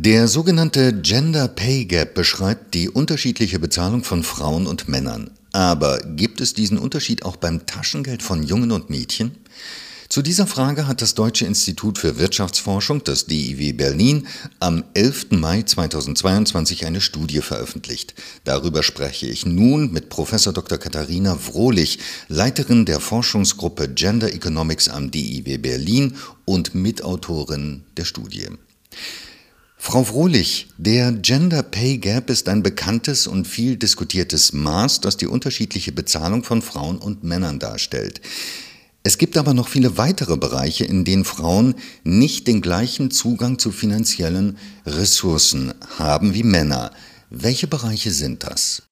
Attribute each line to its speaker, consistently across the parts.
Speaker 1: Der sogenannte Gender Pay Gap beschreibt die unterschiedliche Bezahlung von Frauen und Männern. Aber gibt es diesen Unterschied auch beim Taschengeld von Jungen und Mädchen? Zu dieser Frage hat das Deutsche Institut für Wirtschaftsforschung, das DIW Berlin, am 11. Mai 2022 eine Studie veröffentlicht. Darüber spreche ich nun mit Prof. Dr. Katharina Wrohlich, Leiterin der Forschungsgruppe Gender Economics am DIW Berlin und Mitautorin der Studie. Frau Frohlich, der Gender Pay Gap ist ein bekanntes und viel diskutiertes Maß, das die unterschiedliche Bezahlung von Frauen und Männern darstellt. Es gibt aber noch viele weitere Bereiche, in denen Frauen nicht den gleichen Zugang zu finanziellen Ressourcen haben wie Männer. Welche Bereiche sind das?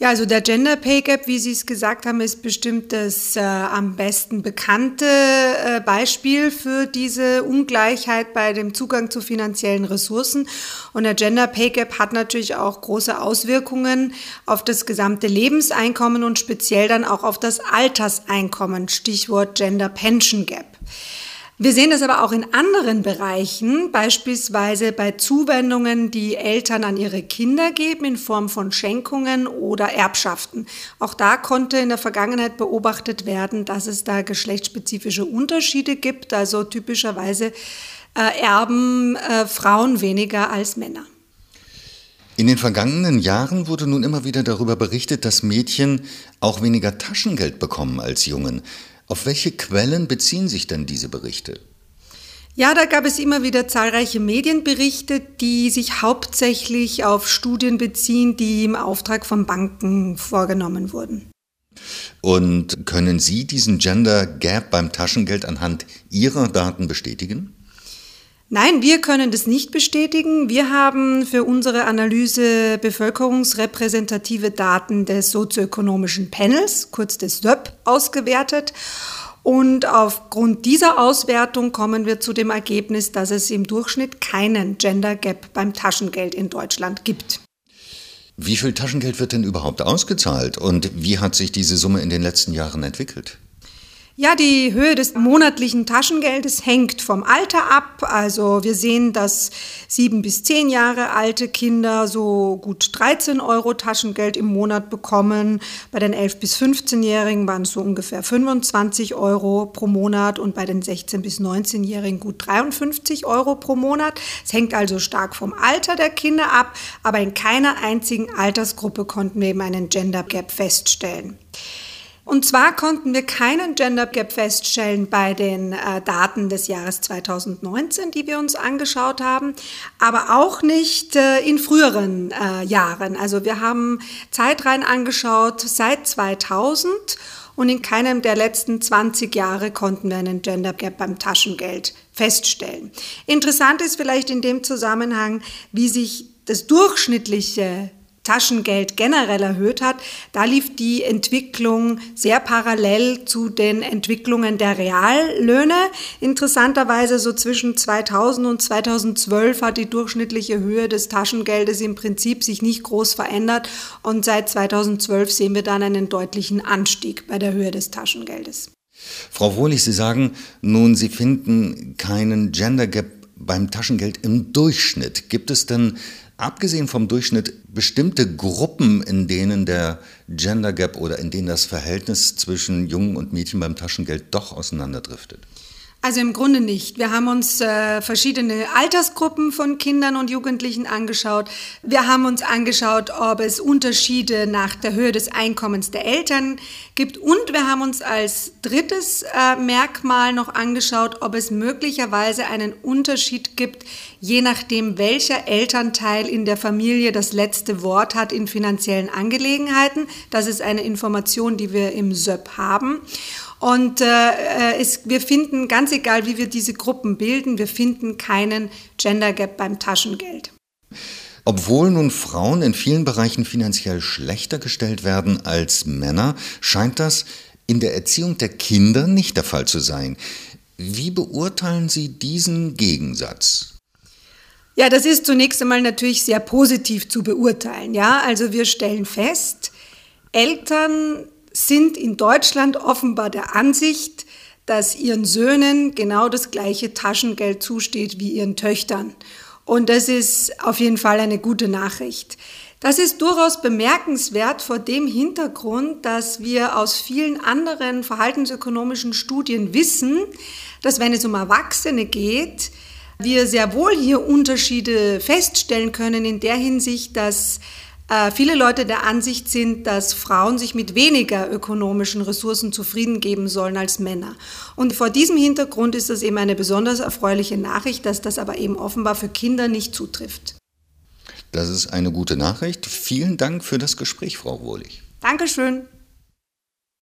Speaker 2: Ja, also der Gender Pay Gap, wie Sie es gesagt haben, ist bestimmt das äh, am besten bekannte äh, Beispiel für diese Ungleichheit bei dem Zugang zu finanziellen Ressourcen. Und der Gender Pay Gap hat natürlich auch große Auswirkungen auf das gesamte Lebenseinkommen und speziell dann auch auf das Alterseinkommen. Stichwort Gender Pension Gap. Wir sehen das aber auch in anderen Bereichen, beispielsweise bei Zuwendungen, die Eltern an ihre Kinder geben in Form von Schenkungen oder Erbschaften. Auch da konnte in der Vergangenheit beobachtet werden, dass es da geschlechtsspezifische Unterschiede gibt. Also typischerweise äh, erben äh, Frauen weniger als Männer.
Speaker 1: In den vergangenen Jahren wurde nun immer wieder darüber berichtet, dass Mädchen auch weniger Taschengeld bekommen als Jungen. Auf welche Quellen beziehen sich denn diese Berichte?
Speaker 2: Ja, da gab es immer wieder zahlreiche Medienberichte, die sich hauptsächlich auf Studien beziehen, die im Auftrag von Banken vorgenommen wurden.
Speaker 1: Und können Sie diesen Gender Gap beim Taschengeld anhand Ihrer Daten bestätigen?
Speaker 2: Nein, wir können das nicht bestätigen. Wir haben für unsere Analyse bevölkerungsrepräsentative Daten des sozioökonomischen Panels, kurz des SÖP, ausgewertet. Und aufgrund dieser Auswertung kommen wir zu dem Ergebnis, dass es im Durchschnitt keinen Gender Gap beim Taschengeld in Deutschland gibt.
Speaker 1: Wie viel Taschengeld wird denn überhaupt ausgezahlt und wie hat sich diese Summe in den letzten Jahren entwickelt?
Speaker 2: Ja, die Höhe des monatlichen Taschengeldes hängt vom Alter ab. Also wir sehen, dass sieben bis zehn Jahre alte Kinder so gut 13 Euro Taschengeld im Monat bekommen. Bei den 11 bis 15-Jährigen waren es so ungefähr 25 Euro pro Monat und bei den 16 bis 19-Jährigen gut 53 Euro pro Monat. Es hängt also stark vom Alter der Kinder ab, aber in keiner einzigen Altersgruppe konnten wir eben einen Gender Gap feststellen. Und zwar konnten wir keinen Gender Gap feststellen bei den äh, Daten des Jahres 2019, die wir uns angeschaut haben, aber auch nicht äh, in früheren äh, Jahren. Also wir haben Zeitreihen angeschaut seit 2000 und in keinem der letzten 20 Jahre konnten wir einen Gender Gap beim Taschengeld feststellen. Interessant ist vielleicht in dem Zusammenhang, wie sich das durchschnittliche Taschengeld generell erhöht hat, da lief die Entwicklung sehr parallel zu den Entwicklungen der Reallöhne. Interessanterweise so zwischen 2000 und 2012 hat die durchschnittliche Höhe des Taschengeldes im Prinzip sich nicht groß verändert und seit 2012 sehen wir dann einen deutlichen Anstieg bei der Höhe des Taschengeldes.
Speaker 1: Frau Wohlig, Sie sagen nun, Sie finden keinen Gender Gap beim Taschengeld im Durchschnitt. Gibt es denn abgesehen vom Durchschnitt bestimmte Gruppen, in denen der Gender Gap oder in denen das Verhältnis zwischen Jungen und Mädchen beim Taschengeld doch auseinanderdriftet?
Speaker 2: Also im Grunde nicht. Wir haben uns äh, verschiedene Altersgruppen von Kindern und Jugendlichen angeschaut. Wir haben uns angeschaut, ob es Unterschiede nach der Höhe des Einkommens der Eltern gibt. Und wir haben uns als drittes äh, Merkmal noch angeschaut, ob es möglicherweise einen Unterschied gibt, je nachdem, welcher Elternteil in der Familie das letzte Wort hat in finanziellen Angelegenheiten. Das ist eine Information, die wir im SÖP haben. Und äh, äh, es, wir finden, ganz egal wie wir diese Gruppen bilden, wir finden keinen Gender Gap beim Taschengeld.
Speaker 1: Obwohl nun Frauen in vielen Bereichen finanziell schlechter gestellt werden als Männer, scheint das in der Erziehung der Kinder nicht der Fall zu sein. Wie beurteilen Sie diesen Gegensatz?
Speaker 2: Ja, das ist zunächst einmal natürlich sehr positiv zu beurteilen. Ja, also wir stellen fest, Eltern sind in Deutschland offenbar der Ansicht, dass ihren Söhnen genau das gleiche Taschengeld zusteht wie ihren Töchtern. Und das ist auf jeden Fall eine gute Nachricht. Das ist durchaus bemerkenswert vor dem Hintergrund, dass wir aus vielen anderen verhaltensökonomischen Studien wissen, dass wenn es um Erwachsene geht, wir sehr wohl hier Unterschiede feststellen können in der Hinsicht, dass äh, viele Leute der Ansicht sind, dass Frauen sich mit weniger ökonomischen Ressourcen zufrieden geben sollen als Männer. Und vor diesem Hintergrund ist das eben eine besonders erfreuliche Nachricht, dass das aber eben offenbar für Kinder nicht zutrifft.
Speaker 1: Das ist eine gute Nachricht. Vielen Dank für das Gespräch, Frau Wohlig.
Speaker 2: Dankeschön.